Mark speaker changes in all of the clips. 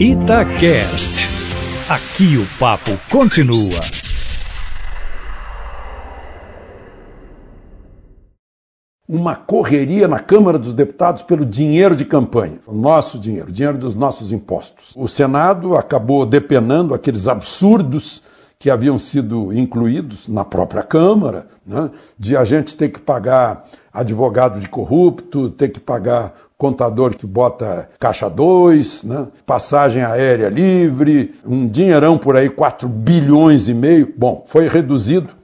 Speaker 1: Itacast. Aqui o papo continua.
Speaker 2: Uma correria na Câmara dos Deputados pelo dinheiro de campanha, o nosso dinheiro, o dinheiro dos nossos impostos. O Senado acabou depenando aqueles absurdos que haviam sido incluídos na própria Câmara, né, de a gente ter que pagar advogado de corrupto, ter que pagar contador que bota caixa 2, né, passagem aérea livre, um dinheirão por aí, 4 bilhões e meio. Bom, foi reduzido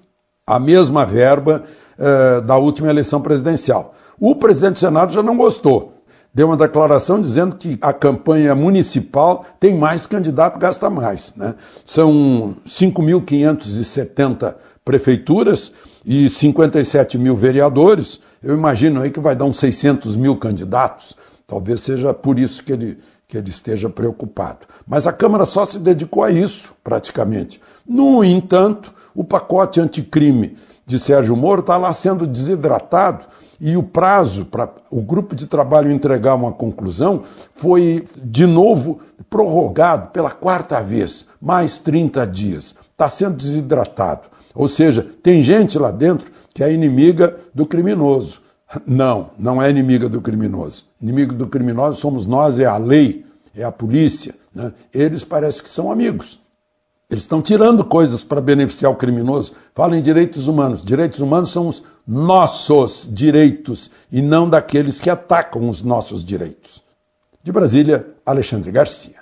Speaker 2: a mesma verba eh, da última eleição presidencial. O presidente do Senado já não gostou deu uma declaração dizendo que a campanha municipal tem mais candidato, gasta mais. Né? São 5.570 prefeituras e 57 mil vereadores. Eu imagino aí que vai dar uns 600 mil candidatos. Talvez seja por isso que ele, que ele esteja preocupado. Mas a Câmara só se dedicou a isso, praticamente. No entanto, o pacote anticrime de Sérgio Moro está lá sendo desidratado e o prazo para o grupo de trabalho entregar uma conclusão foi, de novo, prorrogado pela quarta vez, mais 30 dias. Está sendo desidratado. Ou seja, tem gente lá dentro que é inimiga do criminoso. Não, não é inimiga do criminoso. Inimigo do criminoso somos nós, é a lei, é a polícia. Né? Eles parecem que são amigos. Eles estão tirando coisas para beneficiar o criminoso. Fala em direitos humanos. Direitos humanos são os nossos direitos e não daqueles que atacam os nossos direitos. De Brasília, Alexandre Garcia.